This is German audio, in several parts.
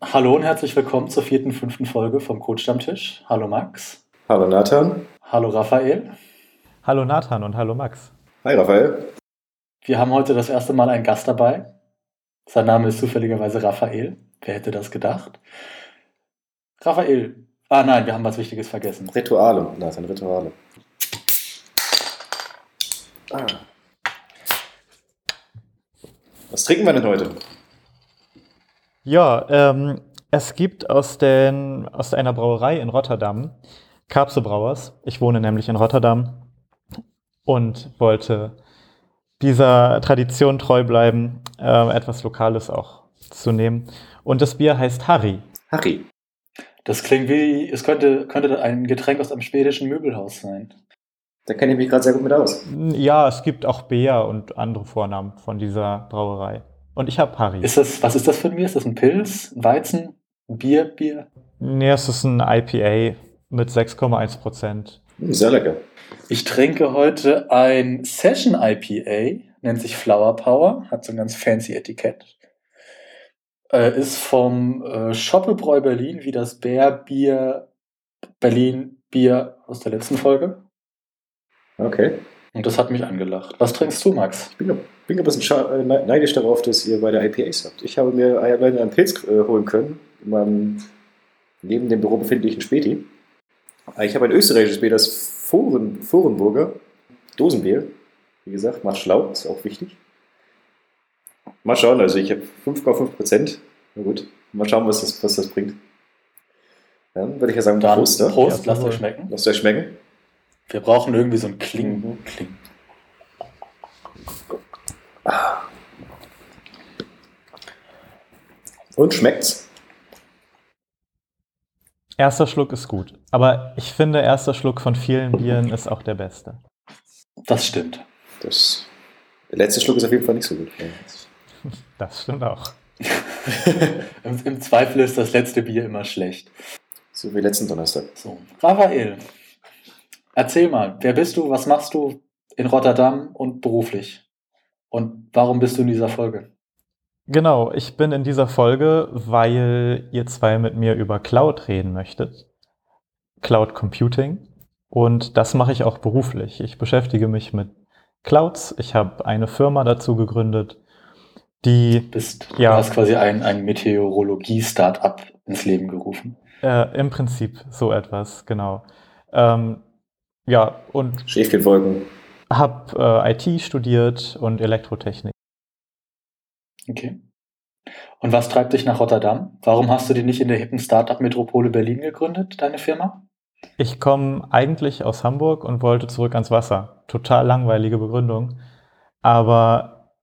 Hallo und herzlich willkommen zur vierten, fünften Folge vom Code-Stammtisch. Hallo Max. Hallo Nathan. Hallo Raphael. Hallo Nathan und hallo Max. Hi Raphael. Wir haben heute das erste Mal einen Gast dabei. Sein Name ist zufälligerweise Raphael. Wer hätte das gedacht? Raphael. Ah nein, wir haben was Wichtiges vergessen. Rituale, Nathan, Rituale. Ah. Was trinken wir denn heute? Ja, ähm, es gibt aus, den, aus einer Brauerei in Rotterdam Karpse Brauers. Ich wohne nämlich in Rotterdam und wollte dieser Tradition treu bleiben, äh, etwas Lokales auch zu nehmen. Und das Bier heißt Harry. Harry. Das klingt wie, es könnte, könnte ein Getränk aus einem schwedischen Möbelhaus sein. Da kenne ich mich gerade sehr gut mit aus. Ja, es gibt auch Bea und andere Vornamen von dieser Brauerei. Und ich habe Harry. Ist das, was ist das für ein Bier? Ist das ein Pilz, ein Weizen, ein Bier, Bier? Nee, es ist ein IPA mit 6,1 Prozent. Sehr lecker. Ich trinke heute ein Session IPA, nennt sich Flower Power, hat so ein ganz fancy Etikett. Äh, ist vom äh, Schoppelbräu Berlin, wie das Bärbier Berlin Bier aus der letzten Folge. Okay. Und das hat mich angelacht. Was trinkst du, Max? Ich bin, bin ein bisschen äh, ne- neidisch darauf, dass ihr bei der IPAs habt. Ich habe mir alleine einen Pilz äh, holen können, in meinem neben dem Büro befindlichen Späti. Äh, Ich habe ein österreichisches Bier, das Foren, Forenburger Dosenbier. Wie gesagt, macht schlau, ist auch wichtig. Mal schauen, also ich habe 5,5 Prozent. Na gut, mal schauen, was das, was das bringt. Dann würde ich ja sagen, Dann Prost. ne? Prost, Ja, lasst euch schmecken. Lasst euch schmecken. Wir brauchen irgendwie so ein Kling. Mhm. Kling. Und schmeckt's? Erster Schluck ist gut. Aber ich finde, erster Schluck von vielen Bieren ist auch der beste. Das stimmt. Das, der letzte Schluck ist auf jeden Fall nicht so gut. Das stimmt auch. Im, Im Zweifel ist das letzte Bier immer schlecht. So wie letzten Donnerstag. So, Raphael, erzähl mal, wer bist du, was machst du in Rotterdam und beruflich? Und warum bist du in dieser Folge? Genau, ich bin in dieser Folge, weil ihr zwei mit mir über Cloud reden möchtet. Cloud Computing. Und das mache ich auch beruflich. Ich beschäftige mich mit Clouds. Ich habe eine Firma dazu gegründet, die Bist, Ja. Du hast quasi ein, ein Meteorologie-Startup ins Leben gerufen. äh, im Prinzip so etwas, genau. Ähm, ja, und Schäfchenwolken. habe äh, IT studiert und Elektrotechnik. Okay. Und was treibt dich nach Rotterdam? Warum hast du die nicht in der hippen Startup-Metropole Berlin gegründet, deine Firma? Ich komme eigentlich aus Hamburg und wollte zurück ans Wasser. Total langweilige Begründung. Aber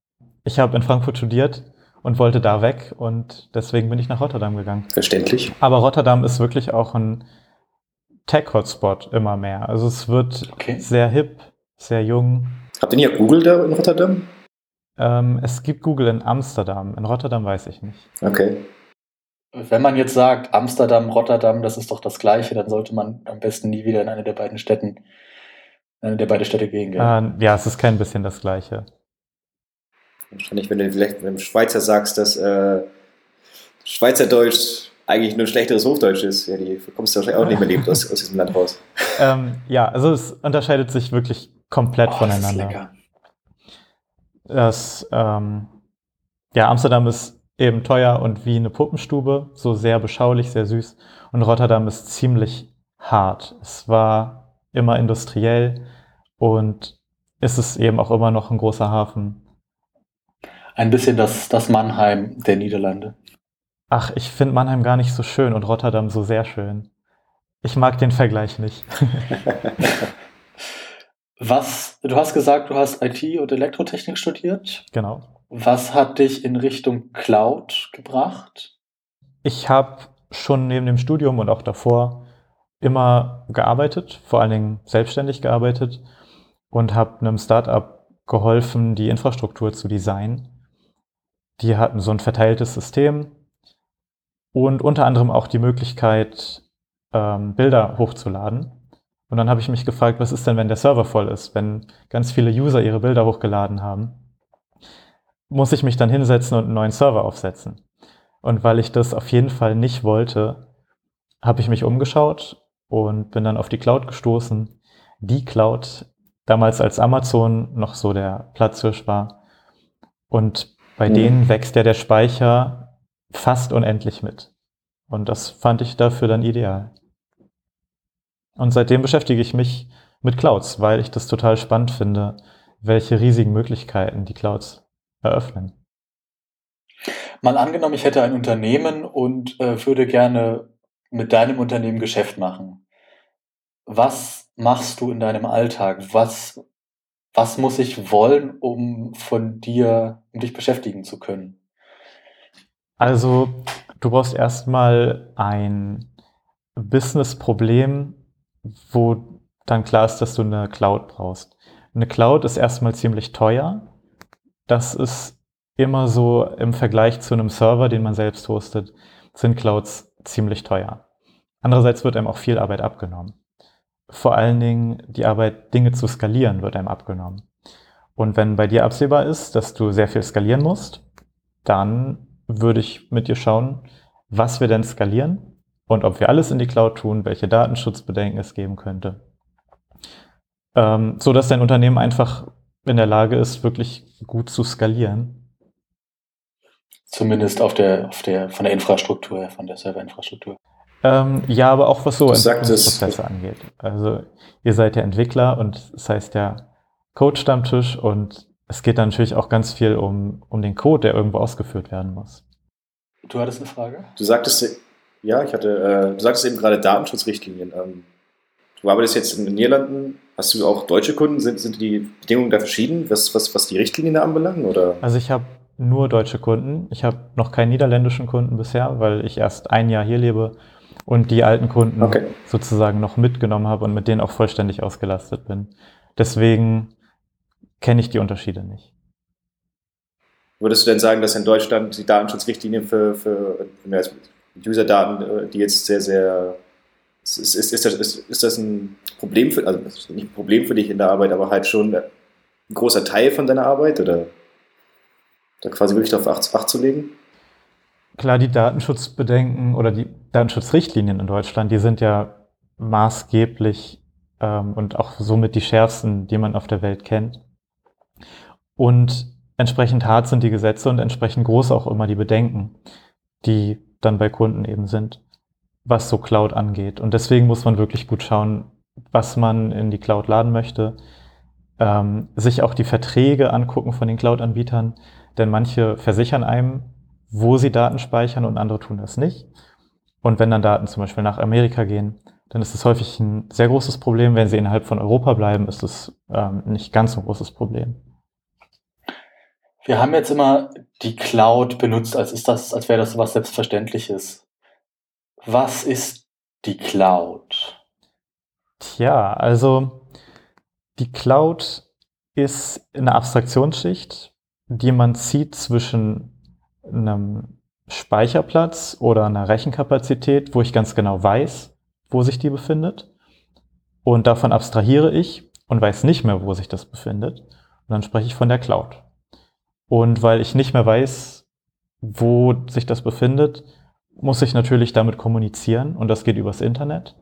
ich habe in Frankfurt studiert und wollte da weg und deswegen bin ich nach Rotterdam gegangen. Verständlich. Aber Rotterdam ist wirklich auch ein Tech-Hotspot immer mehr. Also es wird Okay. sehr hip, sehr jung. Habt ihr nicht auch Google da in Rotterdam? Ähm, es gibt Google in Amsterdam. In Rotterdam weiß ich nicht. Okay. Wenn man jetzt sagt, Amsterdam, Rotterdam, das ist doch das Gleiche, dann sollte man am besten nie wieder in eine der beiden Städten, in eine der beiden Städte gehen. Gell? Äh, ja, es ist kein bisschen das Gleiche. Wahrscheinlich, wenn du vielleicht einem Schweizer sagst, dass äh, Schweizerdeutsch eigentlich nur ein schlechteres Hochdeutsch ist, ja, die kommst du wahrscheinlich auch nicht mehr lebend aus, aus diesem Land raus. Ähm, ja, also es unterscheidet sich wirklich komplett Oh, das ist voneinander. lecker. Das, ähm, ja, Amsterdam ist eben teuer und wie eine Puppenstube, so sehr beschaulich, sehr süß. Und Rotterdam ist ziemlich hart. Es war immer industriell und ist es eben auch immer noch ein großer Hafen. Ein bisschen das, das Mannheim der Niederlande. Ach, ich finde Mannheim gar nicht so schön und Rotterdam so sehr schön. Ich mag den Vergleich nicht. Was, du hast gesagt, du hast IT und Elektrotechnik studiert. genau. Was hat dich in Richtung Cloud gebracht? Ich habe schon neben dem Studium und auch davor immer gearbeitet, vor allen Dingen selbstständig gearbeitet und habe einem Startup geholfen, die Infrastruktur zu designen. Die hatten so ein verteiltes System und unter anderem auch die Möglichkeit, ähm, Bilder hochzuladen. Und dann habe ich mich gefragt, was ist denn, wenn der Server voll ist, wenn ganz viele User ihre Bilder hochgeladen haben? Muss ich mich dann hinsetzen und einen neuen Server aufsetzen? Und weil ich das auf jeden Fall nicht wollte, habe ich mich umgeschaut und bin dann auf die Cloud gestoßen. Die Cloud, damals als Amazon noch so der Platzhirsch war. Und bei mhm. denen wächst ja der Speicher fast unendlich mit. Und das fand ich dafür dann ideal. Und seitdem beschäftige ich mich mit Clouds, weil ich das total spannend finde, welche riesigen Möglichkeiten die Clouds eröffnen. Mal angenommen, ich hätte ein Unternehmen und äh, würde gerne mit deinem Unternehmen Geschäft machen. Was machst du in deinem Alltag? Was, was muss ich wollen, um von dir, um dich beschäftigen zu können? Also, du brauchst erstmal ein Business-Problem, wo dann klar ist, dass du eine Cloud brauchst. Eine Cloud ist erstmal ziemlich teuer. Das ist immer so im Vergleich zu einem Server, den man selbst hostet, sind Clouds ziemlich teuer. Andererseits wird einem auch viel Arbeit abgenommen. Vor allen Dingen die Arbeit, Dinge zu skalieren, wird einem abgenommen. Und wenn bei dir absehbar ist, dass du sehr viel skalieren musst, dann würde ich mit dir schauen, was wir denn skalieren und ob wir alles in die Cloud tun, welche Datenschutzbedenken es geben könnte. Ähm, so dass dein Unternehmen einfach in der Lage ist, wirklich gut zu skalieren. Zumindest auf der, auf der, von der Infrastruktur her, von der Serverinfrastruktur. Ähm, ja, aber auch was so Prozesse angeht. Also ihr seid ja Entwickler und das heißt ja Code-Stammtisch und es geht dann natürlich auch ganz viel um, um den Code, der irgendwo ausgeführt werden muss. Du hattest eine Frage? Du sagtest, ja, ich hatte, äh, du sagtest eben gerade Datenschutzrichtlinien. Ähm, du arbeitest jetzt in den Niederlanden. Hast du auch deutsche Kunden? Sind, sind die Bedingungen da verschieden, was, was, was die Richtlinien da anbelangen? Oder? Also ich habe nur deutsche Kunden. Ich habe noch keinen niederländischen Kunden bisher, weil ich erst ein Jahr hier lebe und die alten Kunden okay. sozusagen noch mitgenommen habe und mit denen auch vollständig ausgelastet bin. Deswegen kenne ich die Unterschiede nicht. Würdest du denn sagen, dass in Deutschland die Datenschutzrichtlinien für, für User-Daten, äh, die jetzt sehr, sehr ist, ist, ist, das, ist, ist das ein Problem für, also nicht ein Problem für dich in der Arbeit, aber halt schon ein großer Teil von deiner Arbeit oder da quasi wirklich darauf Acht, Acht zu legen? Klar, die Datenschutzbedenken oder die Datenschutzrichtlinien in Deutschland, die sind ja maßgeblich ähm, und auch somit die schärfsten, die man auf der Welt kennt. Und entsprechend hart sind die Gesetze und entsprechend groß auch immer die Bedenken, die dann bei Kunden eben sind, was so Cloud angeht. Und deswegen muss man wirklich gut schauen, was man in die Cloud laden möchte, ähm, sich auch die Verträge angucken von den Cloud-Anbietern, denn manche versichern einem, wo sie Daten speichern und andere tun das nicht. Und wenn dann Daten zum Beispiel nach Amerika gehen, dann ist es häufig ein sehr großes Problem. Wenn sie innerhalb von Europa bleiben, ist es ähm, nicht ganz so ein großes Problem. Wir haben jetzt immer die Cloud benutzt, als ist das, als wäre das was Selbstverständliches. Was ist die Cloud? Tja, also die Cloud ist eine Abstraktionsschicht, die man zieht zwischen einem Speicherplatz oder einer Rechenkapazität, wo ich ganz genau weiß, wo sich die befindet. Und davon abstrahiere ich und weiß nicht mehr, wo sich das befindet. Und dann spreche ich von der Cloud. Und weil ich nicht mehr weiß, wo sich das befindet, muss ich natürlich damit kommunizieren. Und das geht übers Internet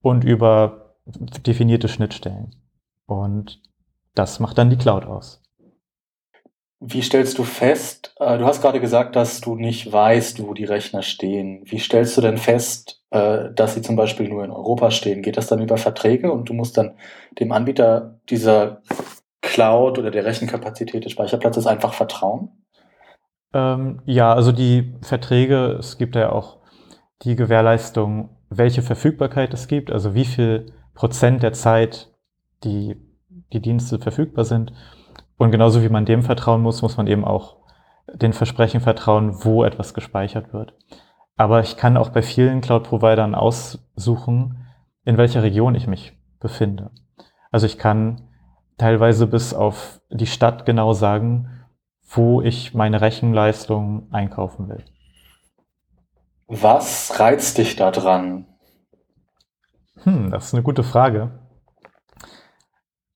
und über definierte Schnittstellen. Und das macht dann die Cloud aus. Wie stellst du fest, äh, du hast gerade gesagt, dass du nicht weißt, wo die Rechner stehen. Wie stellst du denn fest, äh, dass sie zum Beispiel nur in Europa stehen? Geht das dann über Verträge und du musst dann dem Anbieter dieser Cloud oder der Rechenkapazität des Speicherplatzes einfach vertrauen? Ähm, ja, also die Verträge, es gibt ja auch die Gewährleistung, welche Verfügbarkeit es gibt, also wie viel Prozent der Zeit die, die Dienste verfügbar sind. Und genauso wie man dem vertrauen muss, muss man eben auch den Versprechen vertrauen, wo etwas gespeichert wird. Aber ich kann auch bei vielen Cloud-Providern aussuchen, in welcher Region ich mich befinde. Also ich kann teilweise bis auf die Stadt genau sagen, wo ich meine Rechenleistung einkaufen will. Was reizt dich da dran? Hm, das ist eine gute Frage.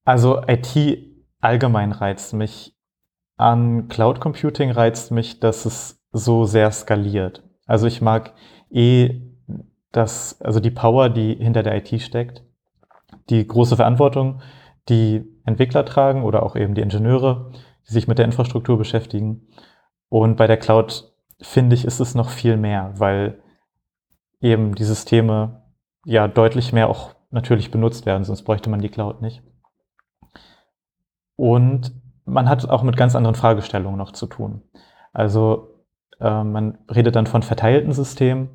Also IT allgemein reizt mich. An Cloud Computing reizt mich, dass es so sehr skaliert. Also ich mag eh das, also die Power, die hinter der IT steckt, die große Verantwortung, die Entwickler tragen oder auch eben die Ingenieure, die sich mit der Infrastruktur beschäftigen. Und bei der Cloud finde ich, ist es noch viel mehr, weil eben die Systeme ja deutlich mehr auch natürlich benutzt werden, sonst bräuchte man die Cloud nicht. Und man hat auch mit ganz anderen Fragestellungen noch zu tun. Also äh, man redet dann von verteilten Systemen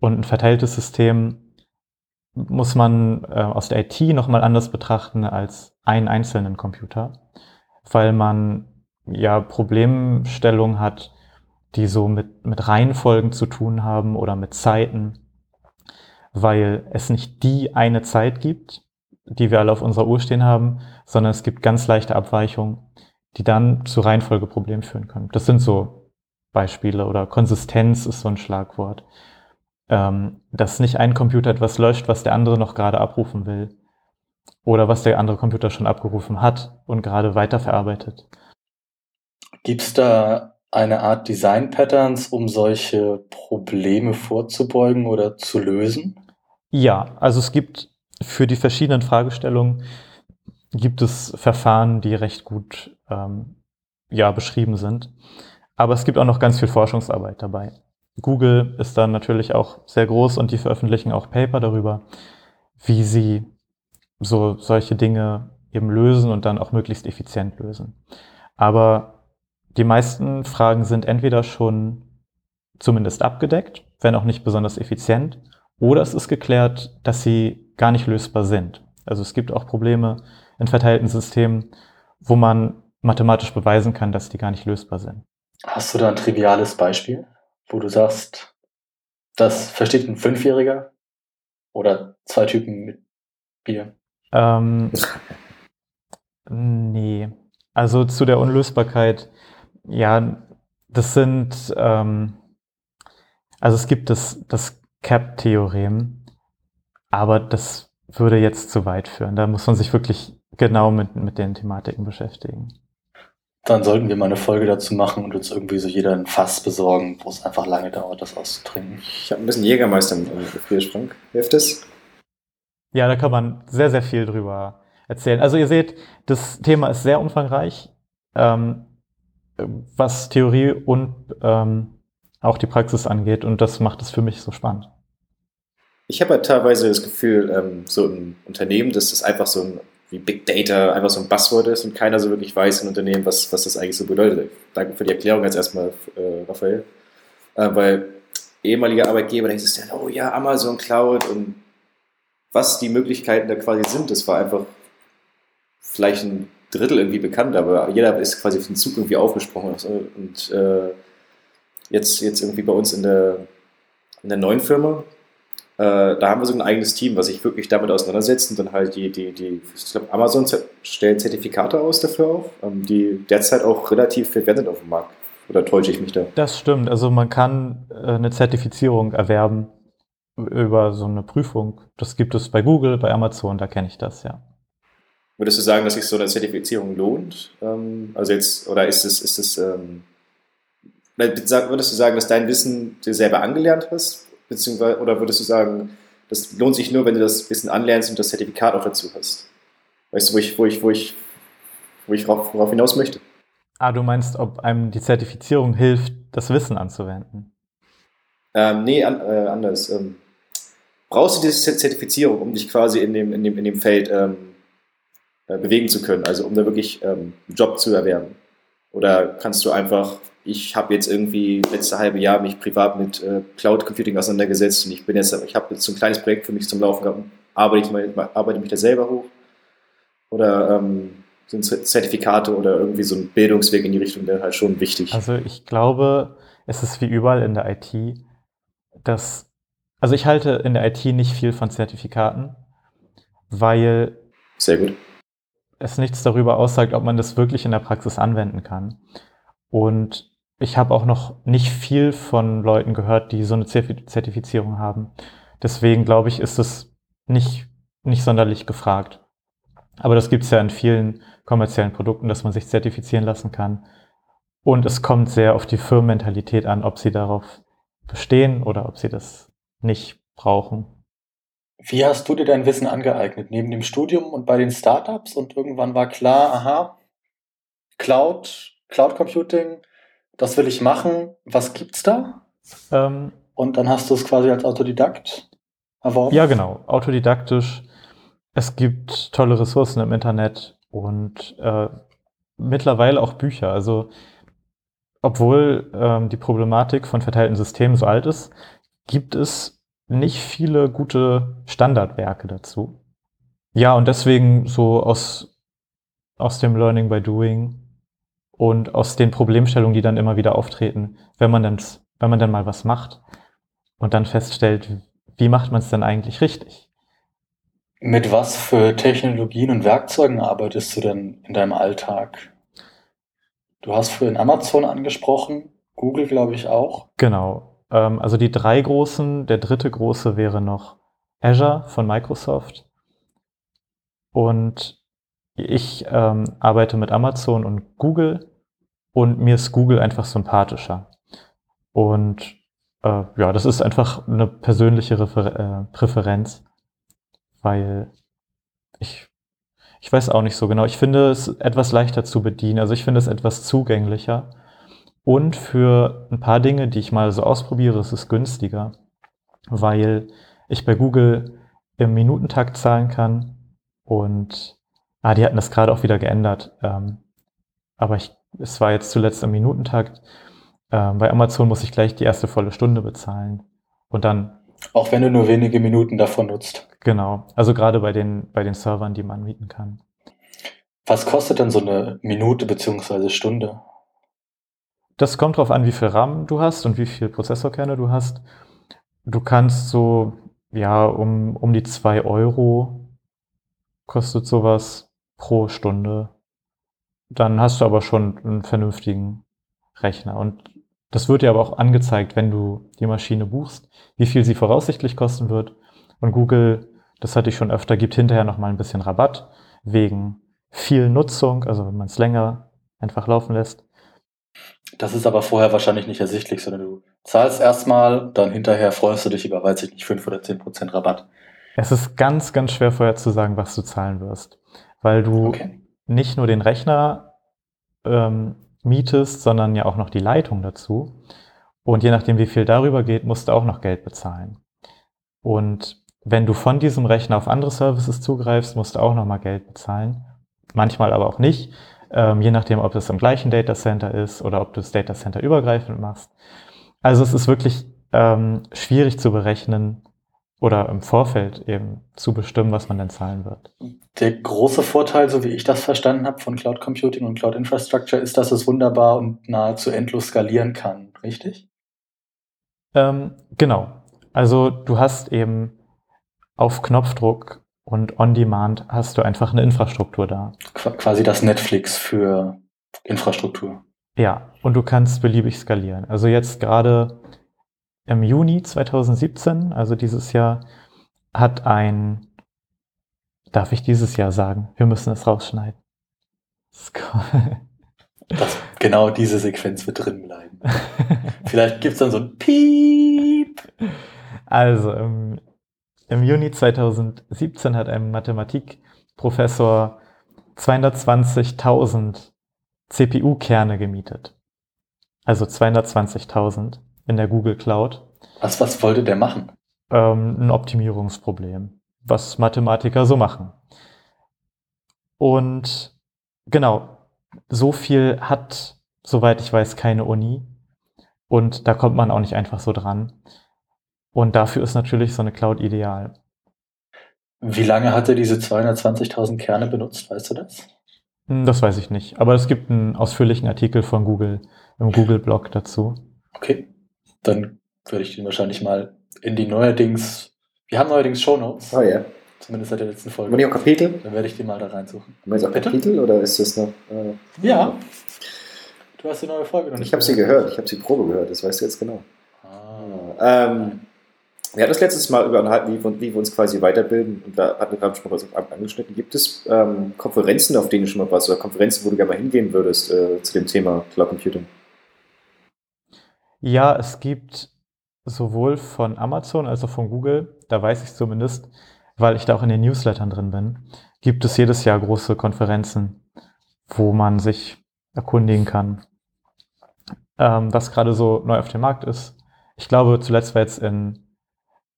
und ein verteiltes System muss man äh, aus der IT nochmal anders betrachten als einen einzelnen Computer, weil man ja Problemstellungen hat, die so mit, mit Reihenfolgen zu tun haben oder mit Zeiten, weil es nicht die eine Zeit gibt, die wir alle auf unserer Uhr stehen haben, sondern es gibt ganz leichte Abweichungen, die dann zu Reihenfolgeproblemen führen können. Das sind so Beispiele oder Konsistenz ist so ein Schlagwort. Ähm, dass nicht ein Computer etwas löscht, was der andere noch gerade abrufen will oder was der andere Computer schon abgerufen hat und gerade weiterverarbeitet. Gibt es da eine Art Design Patterns, um solche Probleme vorzubeugen oder zu lösen? Ja, also es gibt für die verschiedenen Fragestellungen gibt es Verfahren, die recht gut ähm, ja, beschrieben sind. Aber es gibt auch noch ganz viel Forschungsarbeit dabei. Google ist dann natürlich auch sehr groß und die veröffentlichen auch Paper darüber, wie sie so solche Dinge eben lösen und dann auch möglichst effizient lösen. Aber die meisten Fragen sind entweder schon zumindest abgedeckt, wenn auch nicht besonders effizient, oder es ist geklärt, dass sie gar nicht lösbar sind. Also es gibt auch Probleme in verteilten Systemen, wo man mathematisch beweisen kann, dass die gar nicht lösbar sind. Hast du da ein triviales Beispiel, wo du sagst, das versteht ein Fünfjähriger oder zwei Typen mit Bier? Ähm, nee. Also zu der Unlösbarkeit ja, das sind, ähm, also es gibt das, das CAP-Theorem, aber das würde jetzt zu weit führen. Da muss man sich wirklich genau mit, mit den Thematiken beschäftigen. Dann sollten wir mal eine Folge dazu machen und uns irgendwie so jeder ein Fass besorgen, wo es einfach lange dauert, das auszutrinken. Ich habe ein bisschen Jägermeister im Gefrierschrank. Hilft das? Ja, da kann man sehr, sehr viel drüber erzählen. Also ihr seht, das Thema ist sehr umfangreich. Ähm, was Theorie und ähm, auch die Praxis angeht. Und das macht es für mich so spannend. Ich habe halt teilweise das Gefühl, ähm, so ein Unternehmen, dass das einfach so ein wie Big Data einfach so ein Buzzword ist und keiner so wirklich weiß in Unternehmen, was, was das eigentlich so bedeutet. Danke für die Erklärung jetzt erstmal, äh, Raphael. Äh, weil ehemalige Arbeitgeber denken sich dann, oh ja, Amazon Cloud und was die Möglichkeiten da quasi sind, das war einfach vielleicht ein Drittel irgendwie bekannt, aber jeder ist quasi auf den Zug irgendwie aufgesprungen. Und äh, jetzt, jetzt irgendwie bei uns in der, in der neuen Firma, da haben wir so ein eigenes Team, was sich wirklich damit auseinandersetzt und dann halt die, die, die ich glaube, Amazon stellt Zertifikate aus dafür auch, ähm, die derzeit auch relativ verwendet auf dem Markt. Oder täusche ich mich da? Das stimmt. Also man kann äh, eine Zertifizierung erwerben über so eine Prüfung. Das gibt es bei Google, bei Amazon, da kenne ich das, ja. Würdest du sagen, dass sich so eine Zertifizierung lohnt? Ähm, also jetzt, oder ist es, ist es, ähm, würdest du sagen, dass dein Wissen dir selber angelernt hast? Beziehungsweise, oder würdest du sagen, das lohnt sich nur, wenn du das Wissen anlernst und das Zertifikat auch dazu hast? Weißt du, wo ich, wo ich, wo ich, wo ich worauf, worauf hinaus möchte? Ah, du meinst, ob einem die Zertifizierung hilft, das Wissen anzuwenden? Ähm, nee, an, äh, anders. Ähm, brauchst du diese Zertifizierung, um dich quasi in dem, in dem, in dem Feld ähm, äh, bewegen zu können, also um da wirklich ähm, einen Job zu erwerben? Oder kannst du einfach, ich habe jetzt irgendwie letzte halbe Jahr mich privat mit äh, Cloud Computing auseinandergesetzt und ich bin jetzt, ich habe jetzt so ein kleines Projekt für mich zum Laufen gehabt, arbeite ich mal, arbeite mich da selber hoch? Oder ähm, sind Zertifikate oder irgendwie so ein Bildungsweg in die Richtung, der halt schon wichtig? Also ich glaube, es ist wie überall in der IT, dass, also ich halte in der IT nicht viel von Zertifikaten, weil sehr gut es nichts darüber aussagt, ob man das wirklich in der Praxis anwenden kann. Und ich habe auch noch nicht viel von Leuten gehört, die so eine Zertifizierung haben. Deswegen glaube ich, ist es nicht, nicht sonderlich gefragt. Aber das gibt es ja in vielen kommerziellen Produkten, dass man sich zertifizieren lassen kann. Und es kommt sehr auf die Firmenmentalität an, ob sie darauf bestehen oder ob sie das nicht brauchen. Wie hast du dir dein Wissen angeeignet? Neben dem Studium und bei den Startups und irgendwann war klar, aha, Cloud, Cloud Computing, das will ich machen. Was gibt's da? Ähm, und dann hast du es quasi als Autodidakt erworben? Ja, genau, autodidaktisch. Es gibt tolle Ressourcen im Internet und äh, mittlerweile auch Bücher. Also obwohl ähm, die Problematik von verteilten Systemen so alt ist, gibt es nicht viele gute Standardwerke dazu. Ja, und deswegen so aus, aus dem Learning by Doing und aus den Problemstellungen, die dann immer wieder auftreten, wenn man dann, wenn man dann mal was macht und dann feststellt, wie macht man es denn eigentlich richtig? Mit was für Technologien und Werkzeugen arbeitest du denn in deinem Alltag? Du hast vorhin Amazon angesprochen, Google glaube ich auch. Genau. Ähm, also die drei großen, der dritte große wäre noch Azure von Microsoft. Und ich ähm, arbeite mit Amazon und Google und mir ist Google einfach sympathischer. Und äh, ja, das ist einfach eine persönliche Refer äh, Präferenz, weil ich ich weiß auch nicht so genau. Ich finde es etwas leichter zu bedienen. Also ich finde es etwas zugänglicher. Und für ein paar Dinge, die ich mal so ausprobiere, ist es günstiger, weil ich bei Google im Minutentakt zahlen kann. Und ah, die hatten das gerade auch wieder geändert. Ähm, aber ich, es war jetzt zuletzt im Minutentakt. Ähm, bei Amazon muss ich gleich die erste volle Stunde bezahlen. Und dann. Auch wenn du nur wenige Minuten davon nutzt. Genau, also gerade bei den, bei den Servern, die man mieten kann. Was kostet denn so eine Minute bzw. Stunde? Das kommt darauf an, wie viel RAM du hast und wie viel Prozessorkerne du hast. Du kannst so, ja, um, um die zwei Euro kostet sowas pro Stunde. Dann hast du aber schon einen vernünftigen Rechner. Und das wird dir aber auch angezeigt, wenn du die Maschine buchst, wie viel sie voraussichtlich kosten wird. Und Google das hatte ich schon öfter, gibt hinterher nochmal ein bisschen Rabatt wegen viel Nutzung, also wenn man es länger einfach laufen lässt. Das ist aber vorher wahrscheinlich nicht ersichtlich, sondern du zahlst erstmal, dann hinterher freust du dich über, weiß ich nicht, 5 oder 10 Prozent Rabatt. Es ist ganz, ganz schwer vorher zu sagen, was du zahlen wirst, weil du okay. Nicht nur den Rechner ähm, mietest, sondern ja auch noch die Leitung dazu. Und je nachdem, wie viel darüber geht, musst du auch noch Geld bezahlen. Und wenn du von diesem Rechner auf andere Services zugreifst, musst du auch nochmal Geld bezahlen. Manchmal aber auch nicht, ähm, je nachdem, ob es im gleichen Datacenter ist oder ob du das Datacenter übergreifend machst. Also es ist wirklich ähm, schwierig zu berechnen oder im Vorfeld eben zu bestimmen, was man denn zahlen wird. Der große Vorteil, so wie ich das verstanden habe von Cloud Computing und Cloud Infrastructure, ist, dass es wunderbar und nahezu endlos skalieren kann, richtig? Ähm, genau. Also du hast eben auf Knopfdruck und on demand hast du einfach eine Infrastruktur da. Quasi das Netflix für Infrastruktur. Ja, und du kannst beliebig skalieren. Also jetzt gerade im Juni 2017, also dieses Jahr, hat ein, darf ich dieses Jahr sagen, wir müssen es rausschneiden. Das, genau diese Sequenz wird drin bleiben. Vielleicht gibt es dann so ein Piep. Also im im Juni 2017 hat ein Mathematikprofessor 220.000 CPU-Kerne gemietet. Also 220.000 in der Google Cloud. Was, was wollte der machen? Ähm, ein Optimierungsproblem, was Mathematiker so machen. Und genau, so viel hat, soweit ich weiß, keine Uni. Und da kommt man auch nicht einfach so dran. Und dafür ist natürlich so eine Cloud ideal. Wie lange hat er diese 220.000 Kerne benutzt, weißt du das? Hm, das weiß ich nicht. Aber es gibt einen ausführlichen Artikel von Google im Google-Blog dazu. Okay, dann würde ich den wahrscheinlich mal in die neuerdings. Wir haben neuerdings Shownotes. Oh ja. Zumindest seit der letzten Folge. Haben wir auch Kapitel? Dann werde ich die mal da reinsuchen. Jetzt auch Bitte? Kapitel oder ist das noch. Äh, ja. Du hast die neue Folge noch nicht Ich habe sie gehört, ich habe sie Probe gehört, das weißt du jetzt genau. Ah. Ähm, wir hatten das letztes Mal über unterhalten, wie, wie wir uns quasi weiterbilden. Und da hatten wir gerade schon mal was angeschnitten. Gibt es ähm, Konferenzen, auf denen du schon mal warst, oder Konferenzen, wo du gerne mal hingehen würdest äh, zu dem Thema Cloud Computing? Ja, es gibt sowohl von Amazon als auch von Google, da weiß ich zumindest, weil ich da auch in den Newslettern drin bin, gibt es jedes Jahr große Konferenzen, wo man sich erkundigen kann, ähm, was gerade so neu auf dem Markt ist. Ich glaube, zuletzt war jetzt in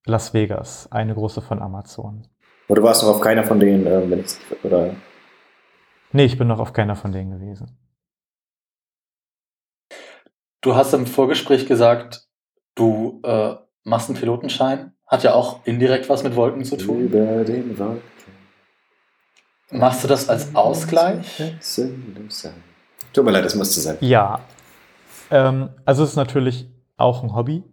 Las Vegas eine große von Amazon. Oder du warst noch auf keiner von denen, äh, wenn ich oder? Nee, ich bin noch auf keiner von denen gewesen. Du hast im Vorgespräch gesagt, du äh, machst einen Pilotenschein. Hat ja auch indirekt was mit Wolken zu tun. Über den Wolken. Machst du das als Ausgleich? Tut mir leid, das musste sein. Ja. Ähm, also es ist natürlich auch ein Hobby,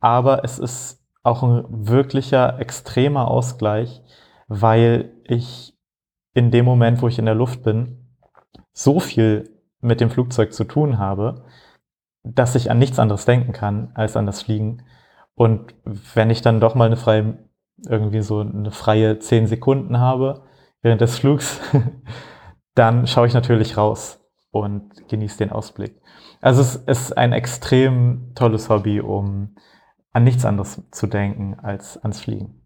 aber es ist auch ein wirklicher extremer Ausgleich, weil ich in dem Moment, wo ich in der Luft bin, so viel mit dem Flugzeug zu tun habe, dass ich an nichts anderes denken kann als an das Fliegen. Und wenn ich dann doch mal eine freie, irgendwie so eine freie zehn Sekunden habe während des Flugs, dann schaue ich natürlich raus und genieße den Ausblick. Also es ist ein extrem tolles Hobby, um an nichts anderes zu denken als ans Fliegen.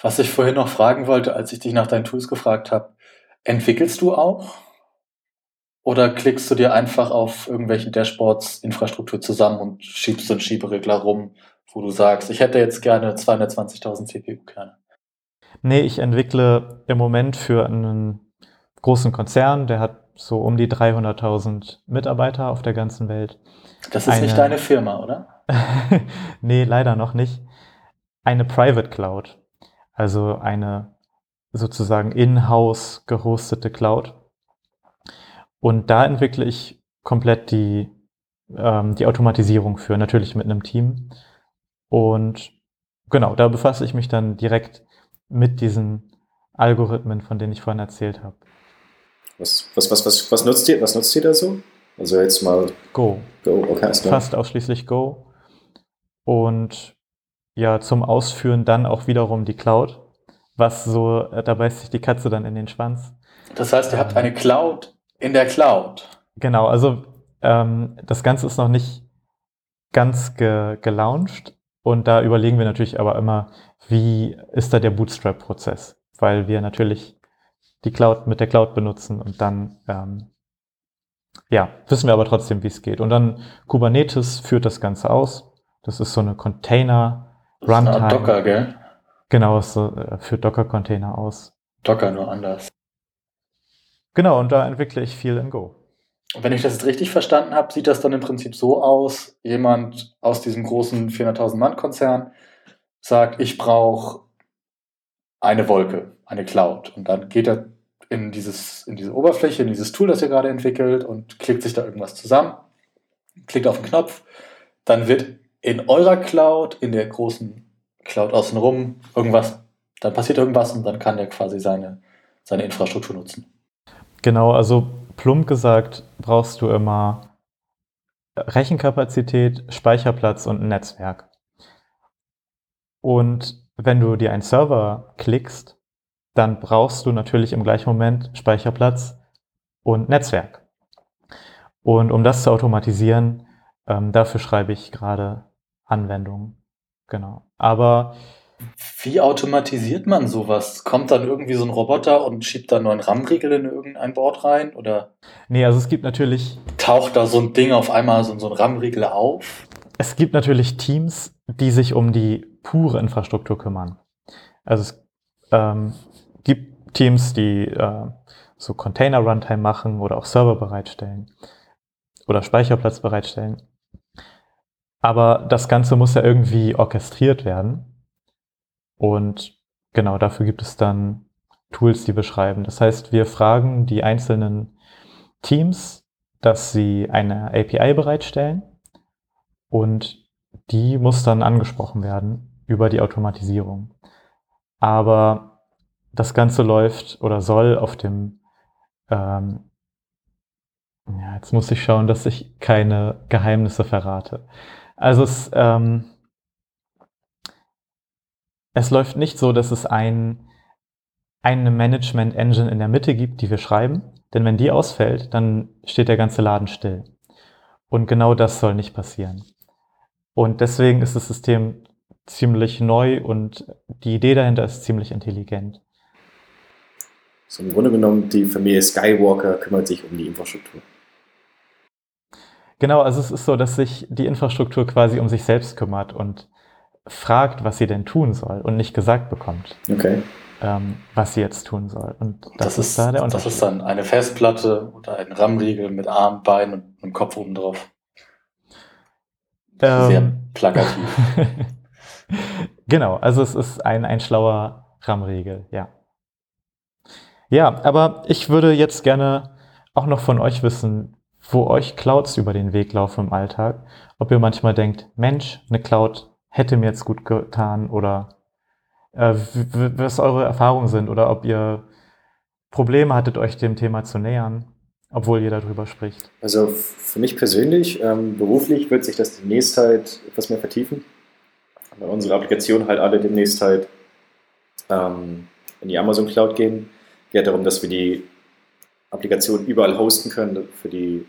Was ich vorhin noch fragen wollte, als ich dich nach deinen Tools gefragt habe, entwickelst du auch? Oder klickst du dir einfach auf irgendwelchen Dashboards Infrastruktur zusammen und schiebst so einen Schieberegler rum, wo du sagst, ich hätte jetzt gerne 220.000 CPU-Kerne? Nee, ich entwickle im Moment für einen großen Konzern, der hat so um die 300.000 Mitarbeiter auf der ganzen Welt. Das ist eine, nicht deine Firma, oder? nee, leider noch nicht. Eine Private Cloud, also eine sozusagen in-house gehostete Cloud. Und da entwickle ich komplett die, ähm, die Automatisierung für, natürlich mit einem Team. Und genau, da befasse ich mich dann direkt mit diesen Algorithmen, von denen ich vorhin erzählt habe. Was, was, was, was, was, nutzt ihr, was nutzt ihr da so? Also jetzt mal. Go. Go, okay. Fast ausschließlich Go. Und ja, zum Ausführen dann auch wiederum die Cloud. Was so, äh, da beißt sich die Katze dann in den Schwanz. Das heißt, ihr habt eine Cloud in der Cloud. Genau, also ähm, das Ganze ist noch nicht ganz ge gelauncht. Und da überlegen wir natürlich aber immer, wie ist da der Bootstrap-Prozess? Weil wir natürlich die Cloud mit der Cloud benutzen und dann ähm, ja, wissen wir aber trotzdem, wie es geht. Und dann Kubernetes führt das Ganze aus. Das ist so eine Container Runtime. Docker, gell? Genau, es äh, führt Docker-Container aus. Docker nur anders. Genau, und da entwickle ich viel in Go. Wenn ich das jetzt richtig verstanden habe, sieht das dann im Prinzip so aus, jemand aus diesem großen 400.000 Mann-Konzern sagt, ich brauche eine Wolke, eine Cloud. Und dann geht er in, dieses, in diese Oberfläche, in dieses Tool, das ihr gerade entwickelt und klickt sich da irgendwas zusammen, klickt auf den Knopf, dann wird in eurer Cloud, in der großen Cloud außenrum, irgendwas, dann passiert irgendwas und dann kann er quasi seine, seine Infrastruktur nutzen. Genau, also plump gesagt brauchst du immer Rechenkapazität, Speicherplatz und ein Netzwerk. Und wenn du dir einen Server klickst, dann brauchst du natürlich im gleichen Moment Speicherplatz und Netzwerk. Und um das zu automatisieren, ähm, dafür schreibe ich gerade Anwendungen. Genau. Aber wie automatisiert man sowas? Kommt dann irgendwie so ein Roboter und schiebt da einen neuen RAM-Riegel in irgendein Board rein? Oder nee, also es gibt natürlich. Taucht da so ein Ding auf einmal so, so ein RAM-Riegel auf? Es gibt natürlich Teams, die sich um die pure Infrastruktur kümmern. Also es ähm, gibt Teams, die äh, so Container-Runtime machen oder auch Server bereitstellen oder Speicherplatz bereitstellen. Aber das Ganze muss ja irgendwie orchestriert werden. Und genau dafür gibt es dann Tools, die beschreiben. Das heißt, wir fragen die einzelnen Teams, dass sie eine API bereitstellen und die muss dann angesprochen werden über die Automatisierung. Aber das Ganze läuft oder soll auf dem, ähm, ja, jetzt muss ich schauen, dass ich keine Geheimnisse verrate. Also es, ähm, es läuft nicht so, dass es ein, eine Management-Engine in der Mitte gibt, die wir schreiben. Denn wenn die ausfällt, dann steht der ganze Laden still. Und genau das soll nicht passieren. Und deswegen ist das System ziemlich neu und die Idee dahinter ist ziemlich intelligent. So im Grunde genommen, die Familie Skywalker kümmert sich um die Infrastruktur. Genau, also es ist so, dass sich die Infrastruktur quasi um sich selbst kümmert und fragt, was sie denn tun soll und nicht gesagt bekommt, Okay. ähm, was sie jetzt tun soll. Und das, Das, ist da der das Unterschied. ist dann eine Festplatte oder ein RAM-Riegel mit Arm, Bein und einem Kopf oben drauf. Sehr Ähm, plakativ. genau, also es ist ein, ein schlauer RAM-Riegel, ja. Ja, aber ich würde jetzt gerne auch noch von euch wissen, wo euch Clouds über den Weg laufen im Alltag. Ob ihr manchmal denkt, Mensch, eine Cloud hätte mir jetzt gut getan oder äh, was eure Erfahrungen sind oder ob ihr Probleme hattet, euch dem Thema zu nähern, obwohl ihr darüber spricht. Also für mich persönlich, ähm, beruflich wird sich das demnächst halt etwas mehr vertiefen. Weil unsere Applikationen halt alle demnächst halt ähm, in die Amazon Cloud gehen. Geht darum, dass wir die Applikation überall hosten können für die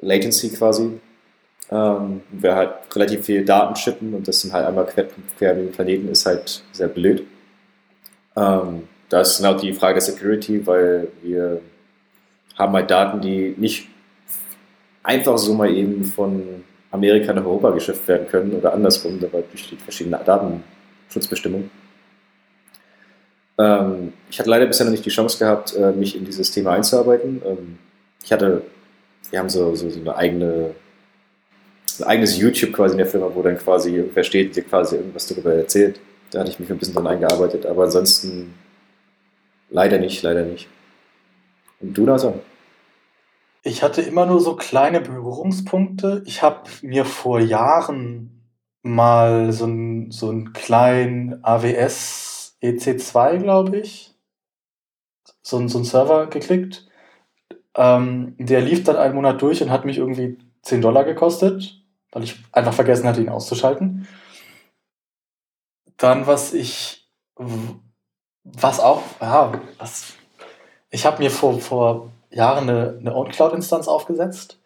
Latency quasi. Ähm, wir halt relativ viel Daten schippen und das sind halt einmal quer, quer den Planeten ist halt sehr blöd. Ähm, da ist genau die Frage der Security, weil wir haben halt Daten, die nicht einfach so mal eben von Amerika nach Europa geschifft werden können oder andersrum, aber durch die verschiedenen Datenschutzbestimmungen. Ähm, ich hatte leider bisher noch nicht die Chance gehabt, äh, mich in dieses Thema einzuarbeiten. Ähm, ich hatte, wir haben so, so, so eine eigene, ein eigenes YouTube quasi in der Firma, wo dann quasi irgendwer steht, und dir quasi irgendwas darüber erzählt. Da hatte ich mich ein bisschen dran eingearbeitet, aber ansonsten leider nicht, leider nicht. Und du, Nasa? Ich hatte immer nur so kleine Berührungspunkte. Ich habe mir vor Jahren mal so einen so einen kleinen AWS EC2, glaube ich, so, so einen Server geklickt. Ähm, der lief dann einen Monat durch und hat mich irgendwie 10 Dollar gekostet, weil ich einfach vergessen hatte, ihn auszuschalten. Dann, was ich, was auch, ja, was, ich habe mir vor, vor Jahren eine, eine OwnCloud-Instanz aufgesetzt,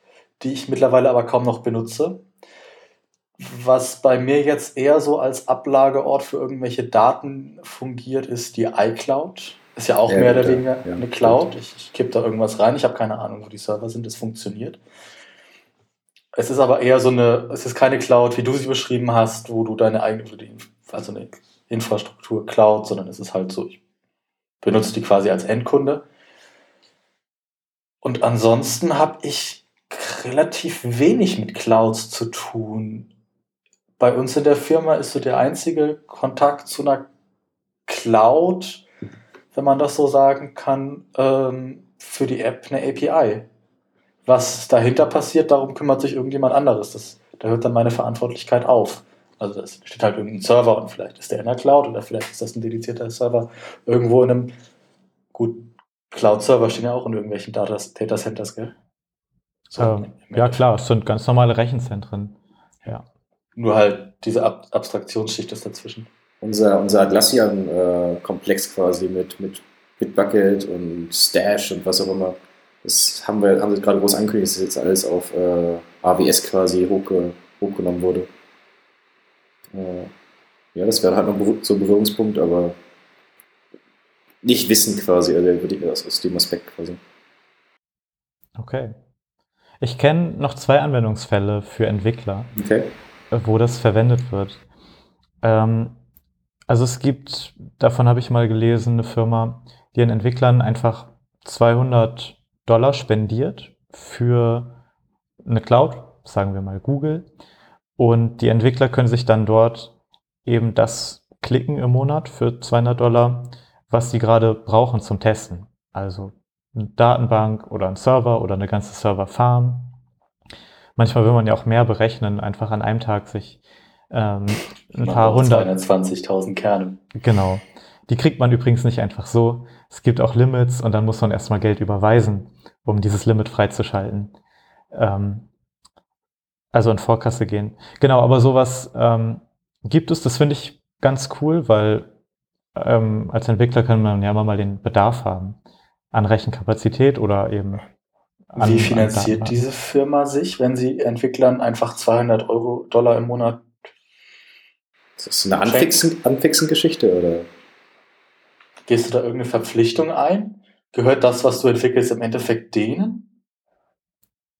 die ich mittlerweile aber kaum noch benutze. Was bei mir jetzt eher so als Ablageort für irgendwelche Daten fungiert, ist die iCloud. Ist ja auch Ja, mehr oder weniger Ja, eine stimmt. Cloud. Ich, ich kipp da irgendwas rein. Ich habe keine Ahnung, wo die Server sind. Es funktioniert. Es ist aber eher so eine, es ist keine Cloud, wie du sie beschrieben hast, wo du deine eigene, also eine Infrastruktur Cloud, sondern es ist halt so, ich benutze die quasi als Endkunde. Und ansonsten habe ich relativ wenig mit Clouds zu tun. Bei uns in der Firma ist so der einzige Kontakt zu einer Cloud, wenn man das so sagen kann, ähm, für die App eine API. Was dahinter passiert, darum kümmert sich irgendjemand anderes. Das, da hört dann meine Verantwortlichkeit auf. Also es steht halt irgendein Server und vielleicht ist der in der Cloud oder vielleicht ist das ein dedizierter Server irgendwo in einem, gut, Cloud-Server stehen ja auch in irgendwelchen Data, Centers, gell? So, Ähm, ja klar, es sind ganz normale Rechenzentren. Ja. Nur halt diese Ab Abstraktionsschicht ist dazwischen. Unser, unser Atlassian-Komplex quasi mit, mit Bitbucket und Stash und was auch immer. Das haben wir, haben wir gerade groß angekündigt, dass jetzt alles auf äh, AWS quasi hochge, hochgenommen wurde. Äh, ja, das wäre halt noch so ein Berührungspunkt, aber nicht wissen quasi, also aus dem Aspekt quasi. Okay. Ich kenne noch zwei Anwendungsfälle für Entwickler. Okay. wo das verwendet wird. Ähm, also es gibt, davon habe ich mal gelesen, eine Firma, die den Entwicklern einfach 200 Dollar spendiert für eine Cloud, sagen wir mal Google. Und die Entwickler können sich dann dort eben das klicken im Monat für 200 Dollar, was sie gerade brauchen zum Testen. Also eine Datenbank oder ein Server oder eine ganze Serverfarm. Manchmal will man ja auch mehr berechnen, einfach an einem Tag sich ähm, ein Man paar hundert. 220.000 Kerne. Genau. Die kriegt man übrigens nicht einfach so. Es gibt auch Limits und dann muss man erstmal Geld überweisen, um dieses Limit freizuschalten. Ähm, also in Vorkasse gehen. Genau, aber sowas ähm, gibt es, das finde ich ganz cool, weil ähm, als Entwickler kann man ja immer mal den Bedarf haben an Rechenkapazität oder eben an- Wie an finanziert diese Firma sich, wenn sie Entwicklern einfach 200 Euro, Dollar im Monat Ist das eine Anfixen- Anfixen-Geschichte oder? Gehst du da irgendeine Verpflichtung ein? Gehört das, was du entwickelst, im Endeffekt denen?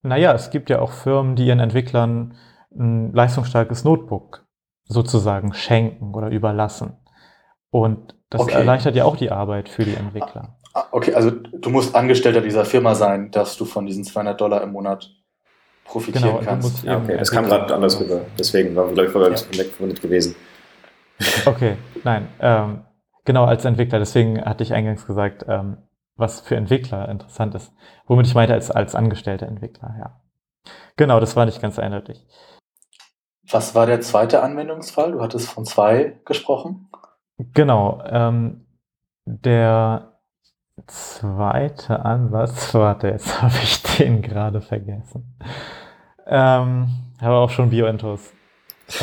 Naja, es gibt ja auch Firmen, die ihren Entwicklern ein leistungsstarkes Notebook sozusagen schenken oder überlassen. Und das Okay. erleichtert ja auch die Arbeit für die Entwickler. Ah, Okay, also du musst Angestellter dieser Firma sein, dass du von diesen 200 Dollar im Monat profitieren Genau, kannst. Ja, okay, das kam gerade anders rüber. Deswegen war, glaube ich, vorher Ja. verwundert gewesen. Okay, nein, ähm, genau als Entwickler. Deswegen hatte ich eingangs gesagt, ähm, was für Entwickler interessant ist. Womit ich meinte als, als angestellter Entwickler, ja. Genau, das war nicht ganz eindeutig. Was war der zweite Anwendungsfall? Du hattest von zwei gesprochen. Genau, ähm, der zweite Ansatz, warte, jetzt habe ich den gerade vergessen. Ähm, habe auch schon Bioentos.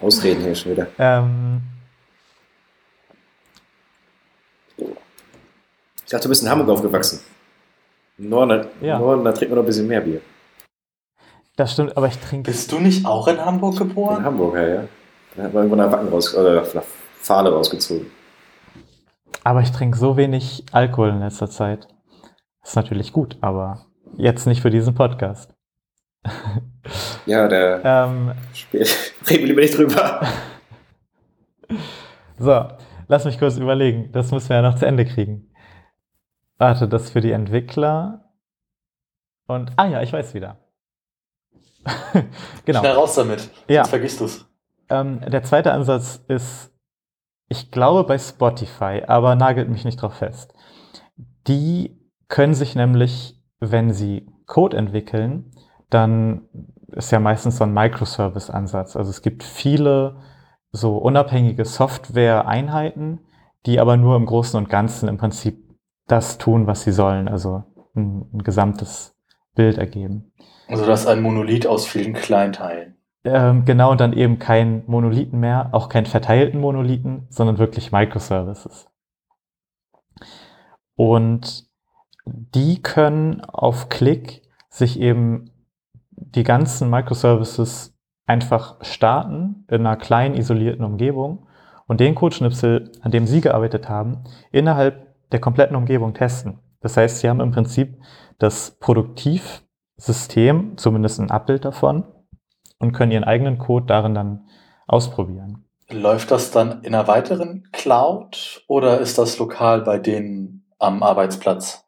Ausreden hier schon wieder. Ähm, Ich dachte, du bist in Hamburg aufgewachsen. Im Norden, da- Ja. im Norden, da trinkt man noch ein bisschen mehr Bier. das stimmt, aber ich trinke. Bist du nicht auch in Hamburg In geboren? Hamburg, ja, ja. Da hat man irgendwo nach Wacken raus, oder nach Pfahle rausgezogen. Aber ich trinke so wenig Alkohol in letzter Zeit. Ist natürlich gut, aber jetzt nicht für diesen Podcast. Ja, der Ähm. Reden wir lieber nicht drüber. so, lass mich kurz überlegen. Das müssen wir ja noch zu Ende kriegen. Warte, das für die Entwickler. Und, ah ja, ich weiß wieder. genau. Schnell raus damit, Ja. sonst vergisst du es. Ähm, der zweite Ansatz ist, ich glaube bei Spotify, aber nagelt mich nicht drauf fest. Die können sich nämlich, wenn sie Code entwickeln, dann ist ja meistens so ein Microservice-Ansatz. Also es gibt viele so unabhängige Software-Einheiten, die aber nur im Großen und Ganzen im Prinzip das tun, was sie sollen, also ein, ein gesamtes Bild ergeben. Also das ist ein Monolith aus vielen Kleinteilen. Ähm, genau, und dann eben kein Monolithen mehr, auch kein verteilten Monolithen, sondern wirklich Microservices. Und die können auf Klick sich eben die ganzen Microservices einfach starten in einer kleinen isolierten Umgebung und den Codeschnipsel, an dem sie gearbeitet haben, innerhalb der kompletten Umgebung testen. Das heißt, sie haben im Prinzip das Produktivsystem, zumindest ein Abbild davon, und können ihren eigenen Code darin dann ausprobieren. Läuft das dann in einer weiteren Cloud oder ist das lokal bei denen am Arbeitsplatz?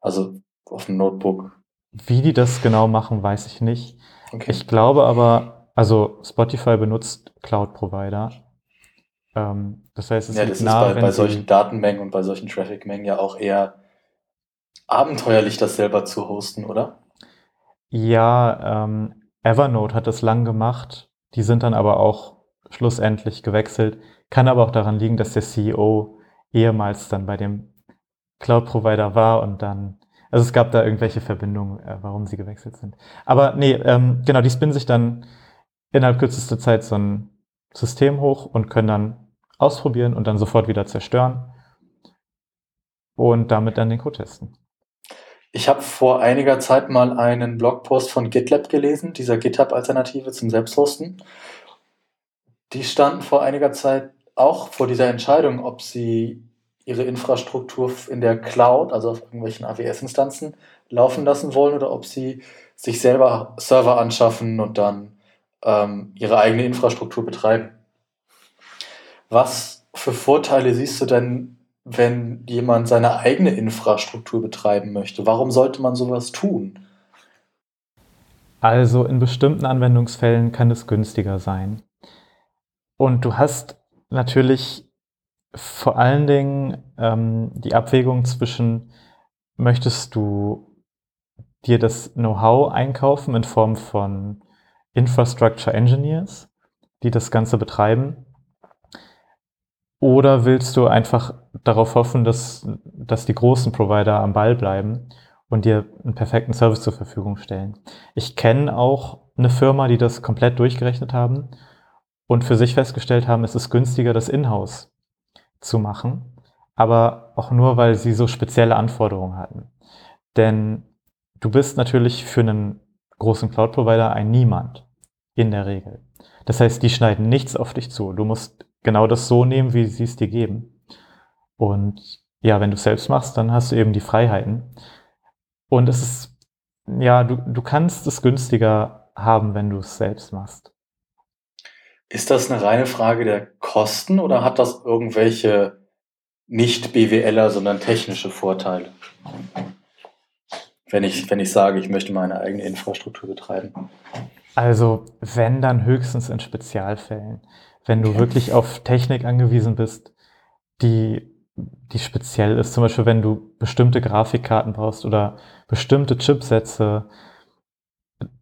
Also auf dem Notebook. Wie die das genau machen, weiß ich nicht. Okay. Ich glaube aber, also Spotify benutzt Cloud-Provider. Ähm, das heißt, es ja, das ist nahe, bei, bei solchen Datenmengen und bei solchen Traffic-Mengen ja auch eher abenteuerlich, das selber zu hosten, oder? Ja, ähm, Evernote hat das lang gemacht. Die sind dann aber auch schlussendlich gewechselt. Kann aber auch daran liegen, dass der CEO ehemals dann bei dem Cloud-Provider war und dann, also es gab da irgendwelche Verbindungen, äh, warum sie gewechselt sind. Aber nee, ähm, genau, die spinnen sich dann innerhalb kürzester Zeit so ein System hoch und können dann ausprobieren und dann sofort wieder zerstören und damit dann den Code testen. Ich habe vor einiger Zeit mal einen Blogpost von GitLab gelesen, dieser GitHub-Alternative zum Selbsthosten. Die standen vor einiger Zeit auch vor dieser Entscheidung, ob sie ihre Infrastruktur in der Cloud, also auf irgendwelchen AWS-Instanzen, laufen lassen wollen oder ob sie sich selber Server anschaffen und dann ähm, ihre eigene Infrastruktur betreiben. Was für Vorteile siehst du denn, wenn jemand seine eigene Infrastruktur betreiben möchte? Warum sollte man sowas tun? Also in bestimmten Anwendungsfällen kann es günstiger sein. Und du hast natürlich vor allen Dingen ähm, die Abwägung zwischen, möchtest du dir das Know-how einkaufen in Form von Infrastructure Engineers, die das Ganze betreiben, oder willst du einfach darauf hoffen, dass, dass die großen Provider am Ball bleiben und dir einen perfekten Service zur Verfügung stellen? Ich kenne auch eine Firma, die das komplett durchgerechnet haben und für sich festgestellt haben, es ist günstiger, das in-house zu machen, aber auch nur, weil sie so spezielle Anforderungen hatten. Denn du bist natürlich für einen großen Cloud-Provider ein Niemand in der Regel. Das heißt, die schneiden nichts auf dich zu. Du musst genau das so nehmen, wie sie es dir geben. Und ja, wenn du es selbst machst, dann hast du eben die Freiheiten. Und es ist, ja, du, du kannst es günstiger haben, wenn du es selbst machst. Ist das eine reine Frage der Kosten oder hat das irgendwelche nicht BWLer, sondern technische Vorteile? Wenn ich, wenn ich sage, ich möchte meine eigene Infrastruktur betreiben. Also, wenn dann höchstens in Spezialfällen. Wenn du wirklich auf Technik angewiesen bist, die, die speziell ist, zum Beispiel wenn du bestimmte Grafikkarten brauchst oder bestimmte Chipsätze,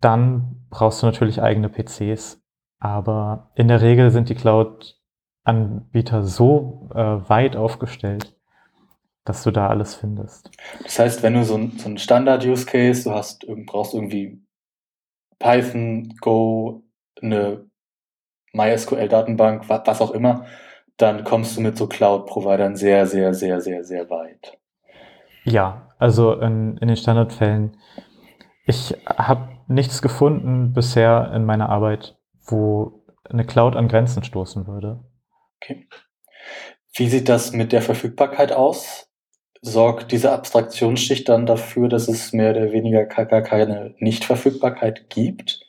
dann brauchst du natürlich eigene PCs. Aber in der Regel sind die Cloud-Anbieter so äh, weit aufgestellt, dass du da alles findest. Das heißt, wenn du so ein, so ein Standard-Use-Case, du hast, brauchst irgendwie Python, Go, eine MySQL-Datenbank, was auch immer, dann kommst du mit so Cloud-Providern sehr, sehr, sehr, sehr, sehr weit. Ja, also in, in den Standardfällen. Ich habe nichts gefunden bisher in meiner Arbeit, wo eine Cloud an Grenzen stoßen würde. Okay. Wie sieht das mit der Verfügbarkeit aus? Sorgt diese Abstraktionsschicht dann dafür, dass es mehr oder weniger gar keine Nichtverfügbarkeit gibt?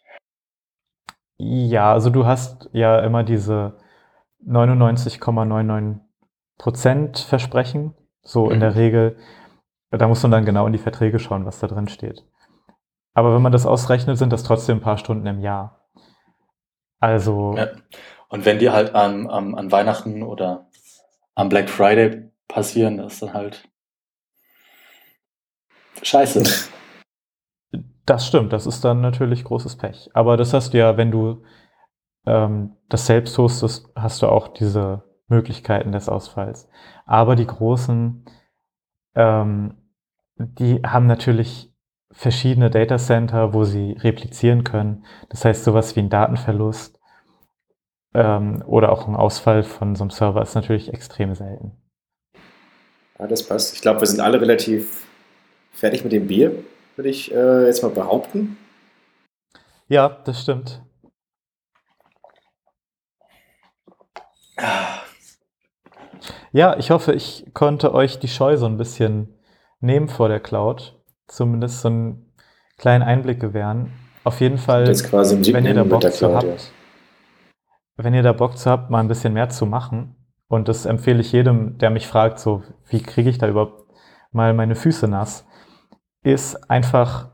Ja, also du hast ja immer diese 99,99% Versprechen. So in der mhm. Regel, da muss man dann genau in die Verträge schauen, was da drin steht. Aber wenn man das ausrechnet, sind das trotzdem ein paar Stunden im Jahr. Also. Ja. Und wenn die halt an, an, an Weihnachten oder am Black Friday passieren, das ist dann halt scheiße. Das stimmt, das ist dann natürlich großes Pech. Aber das hast du ja, wenn du ähm, das selbst hostest, hast du auch diese Möglichkeiten des Ausfalls. Aber die großen, ähm, die haben natürlich verschiedene Datacenter, wo sie replizieren können. Das heißt, sowas wie ein Datenverlust ähm, oder auch ein Ausfall von so einem Server ist natürlich extrem selten. Ja, das passt. Ich glaube, wir sind alle relativ fertig mit dem Bier würde ich äh, jetzt mal behaupten. Ja, das stimmt. Ja, ich hoffe, ich konnte euch die Scheu so ein bisschen nehmen vor der Cloud. Zumindest so einen kleinen Einblick gewähren. Auf jeden Fall, wenn ihr da Bock zu habt, ja. wenn ihr da Bock zu habt, mal ein bisschen mehr zu machen. Und das empfehle ich jedem, der mich fragt, so, wie kriege ich da überhaupt mal meine Füße nass? Ist einfach,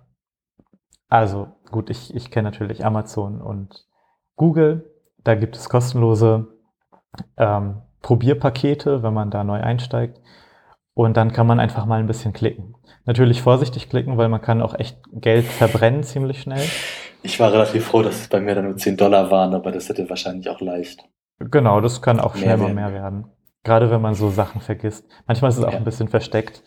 also gut, ich, ich kenne natürlich Amazon und Google. Da gibt es kostenlose ähm, Probierpakete, wenn man da neu einsteigt. Und dann kann man einfach mal ein bisschen klicken. Natürlich vorsichtig klicken, weil man kann auch echt Geld verbrennen ziemlich schnell. Ich war relativ froh, dass es bei mir dann nur 10 Dollar waren, aber das hätte wahrscheinlich auch leicht. Genau, das kann auch schnell mal mehr werden. Gerade wenn man so Sachen vergisst. Manchmal ist es auch ja. ein bisschen versteckt.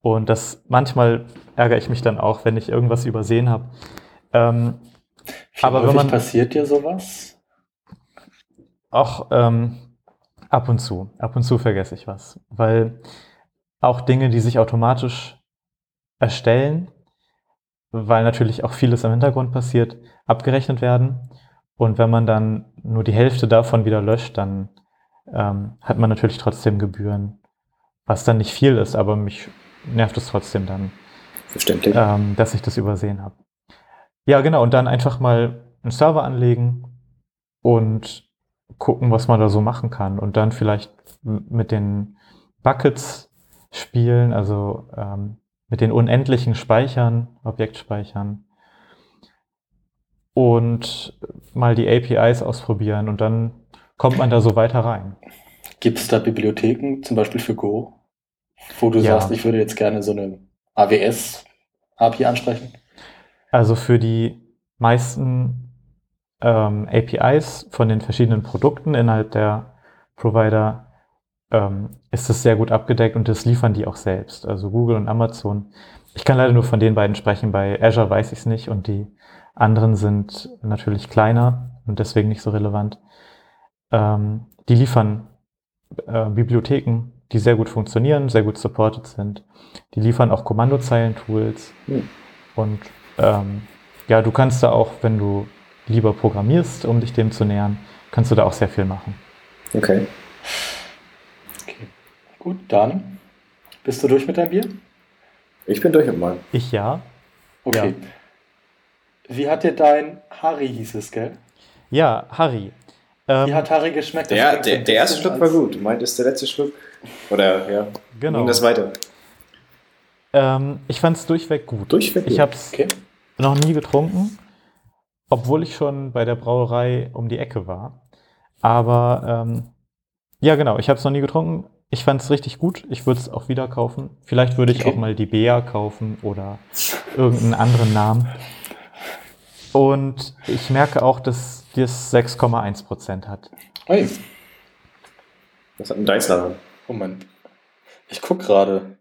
Und das manchmal ärgere ich mich dann auch, wenn ich irgendwas übersehen habe. Ähm, aber wenn man passiert dir sowas? Auch ähm, ab und zu. Ab und zu vergesse ich was. Weil auch Dinge, die sich automatisch erstellen, weil natürlich auch vieles im Hintergrund passiert, abgerechnet werden. Und wenn man dann nur die Hälfte davon wieder löscht, dann ähm, hat man natürlich trotzdem Gebühren, was dann nicht viel ist, aber mich nervt es trotzdem dann. Verständlich. Ähm, dass ich das übersehen habe. Ja, genau. Und dann einfach mal einen Server anlegen und gucken, was man da so machen kann. Und dann vielleicht mit den Buckets spielen, also ähm, mit den unendlichen Speichern, Objektspeichern. Und mal die APIs ausprobieren und dann kommt man da so weiter rein. Gibt es da Bibliotheken, zum Beispiel für Go? Wo du ja. sagst, ich würde jetzt gerne so eine AWS-API ansprechen? Also für die meisten ähm, APIs von den verschiedenen Produkten innerhalb der Provider ähm, ist es sehr gut abgedeckt und das liefern die auch selbst, also Google und Amazon. Ich kann leider nur von den beiden sprechen, bei Azure weiß ich es nicht und die anderen sind natürlich kleiner und deswegen nicht so relevant. Ähm, die liefern äh, Bibliotheken die sehr gut funktionieren, sehr gut supported sind. Die liefern auch Kommandozeilen-Tools. Hm. Und ähm, ja, du kannst da auch, wenn du lieber programmierst, um dich dem zu nähern, kannst du da auch sehr viel machen. Okay. Okay. Gut, dann bist du durch mit deinem Bier? Ich bin durch mit meinem. Ich ja. Okay. Wie hat dir dein Harry hieß es, gell? Ja, Harry. Ähm, Wie hat Harry geschmeckt? Der, der, der erste Schluck war gut. Du meintest der letzte Schluck? Oder, ja. Genau. Ging das weiter? ähm, ich fand es durchweg gut. Durchweg Ich gut. habe es Okay. noch nie getrunken, obwohl ich schon bei der Brauerei um die Ecke war. Aber ähm, ja, genau, ich habe es noch nie getrunken. Ich fand es richtig gut. Ich würde es auch wieder kaufen. Vielleicht würde ich Okay. auch mal die Bea kaufen oder irgendeinen anderen Namen. Und ich merke auch, dass das 6,1 Prozent hat. Hey, Was hat ein daran? Moment. Ich guck gerade.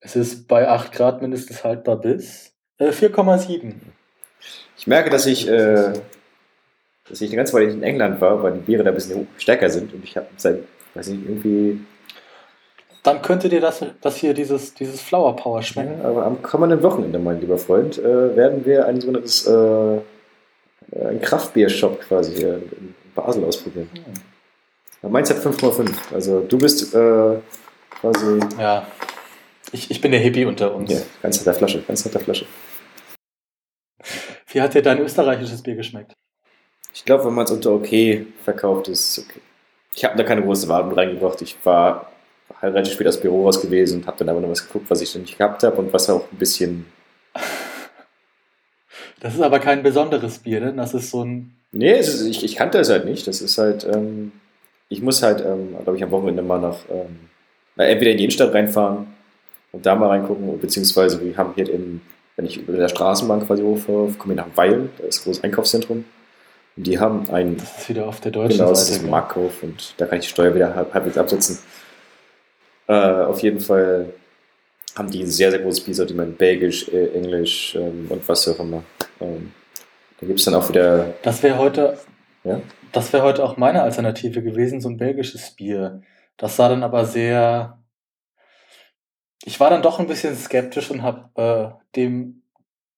Es ist bei 8 Grad mindestens haltbar bis äh, 4,7. Ich merke, dass ich, äh, dass ich eine ganze Weile in England war, weil die Biere da ein bisschen stärker sind und ich habe seit, weiß nicht, irgendwie, Dann könnte dir das, das hier, dieses, dieses Flower Power schmecken. aber am kommenden Wochenende, mein lieber Freund, äh, werden wir ein sogenanntes äh, ein Kraftbier-Shop quasi hier in Basel ausprobieren. Aber Meins hat 5,5. Also du bist äh, quasi Ja. Ich, ich bin der Hippie unter uns. ja, ganz hinter der Flasche, ganz hinter der Flasche. Wie hat dir dein österreichisches Bier geschmeckt? Ich glaube, wenn man es unter okay verkauft, ist es okay. Ich habe da keine große Wahrung reingebracht. Ich war relativ spät aus Büro raus gewesen und habe dann aber noch was geguckt, was ich noch nicht gehabt habe und was auch ein bisschen. Das ist aber kein besonderes Bier, ne? Das ist so ein. Nee, ist, ich, ich kannte es halt nicht. Das ist halt. Ähm, ich muss halt, ähm, glaube ich, am Wochenende mal nach. Ähm, na, entweder in die Innenstadt reinfahren und da mal reingucken, beziehungsweise wir haben hier in. Wenn ich über der Straßenbahn quasi hochfahre, komme ich nach Weil, da ist ein großes Einkaufszentrum. Und die haben ein Das ist wieder auf der deutschen Genau, das ist Seite. ein? Marktkauf und da kann ich die Steuer wieder halb, halbwegs absetzen. Äh, auf jeden Fall haben die ein sehr, sehr großes Biersortiment, Belgisch, äh, Englisch ähm, und was auch immer. Ähm, da gibt es dann auch wieder, Das wäre heute, ja, das wäre heute auch meine Alternative gewesen, so ein belgisches Bier. Das sah dann aber sehr. Ich war dann doch ein bisschen skeptisch und habe äh, dem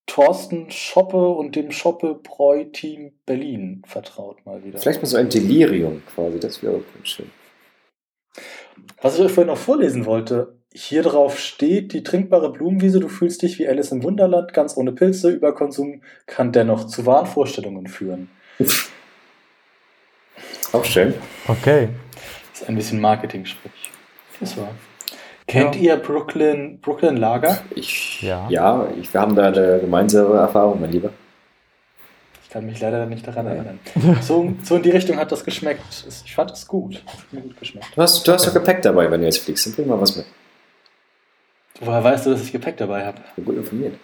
Thorsten Schoppe und dem Schoppe Bräu Team Berlin vertraut mal wieder. vielleicht mal so ein Delirium quasi, das wäre auch ganz schön. Was ich euch vorhin noch vorlesen wollte, hier drauf steht, die trinkbare Blumenwiese, du fühlst dich wie Alice im Wunderland, ganz ohne Pilze, Überkonsum kann dennoch zu wahren Vorstellungen führen. Auch schön. Okay. Das ist ein bisschen Marketing-Sprich. Das war. Kennt ihr Brooklyn, Brooklyn Lager? Ich, Ja. ja, ich, wir haben da eine gemeinsame Erfahrung, mein Lieber. Ich kann mich leider nicht daran erinnern. So, so in die Richtung hat das geschmeckt. Es- Ich fand es gut. Hat mir gut geschmeckt. Du hast, du hast doch Gepäck dabei, wenn du jetzt fliegst. Dann bring mal was mit. Woher weißt du, dass ich Gepäck dabei habe? Ich bin gut informiert.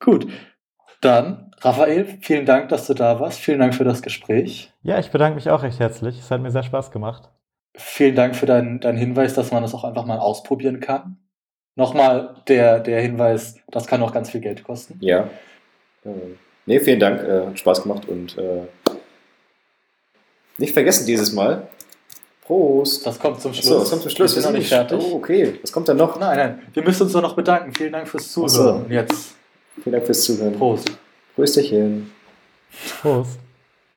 Gut. Dann, Raphael, vielen Dank, dass du da warst. Vielen Dank für das Gespräch. Ja, ich bedanke mich auch recht herzlich. Es hat mir sehr Spaß gemacht. Vielen Dank für deinen, deinen Hinweis, dass man das auch einfach mal ausprobieren kann. Nochmal der, der Hinweis, das kann auch ganz viel Geld kosten. Ja. Äh, nee, vielen Dank. Äh, hat Spaß gemacht und äh, nicht vergessen dieses Mal. Prost. Das kommt zum Schluss. Achso, das kommt zum Schluss. Wir sind noch nicht fertig. Oh, okay. Was kommt dann noch? Nein, nein. Wir müssen uns nur noch bedanken. Vielen Dank fürs Zuhören. So. Jetzt Vielen Dank fürs Zuhören. Prost. Grüß dich hin. Prost.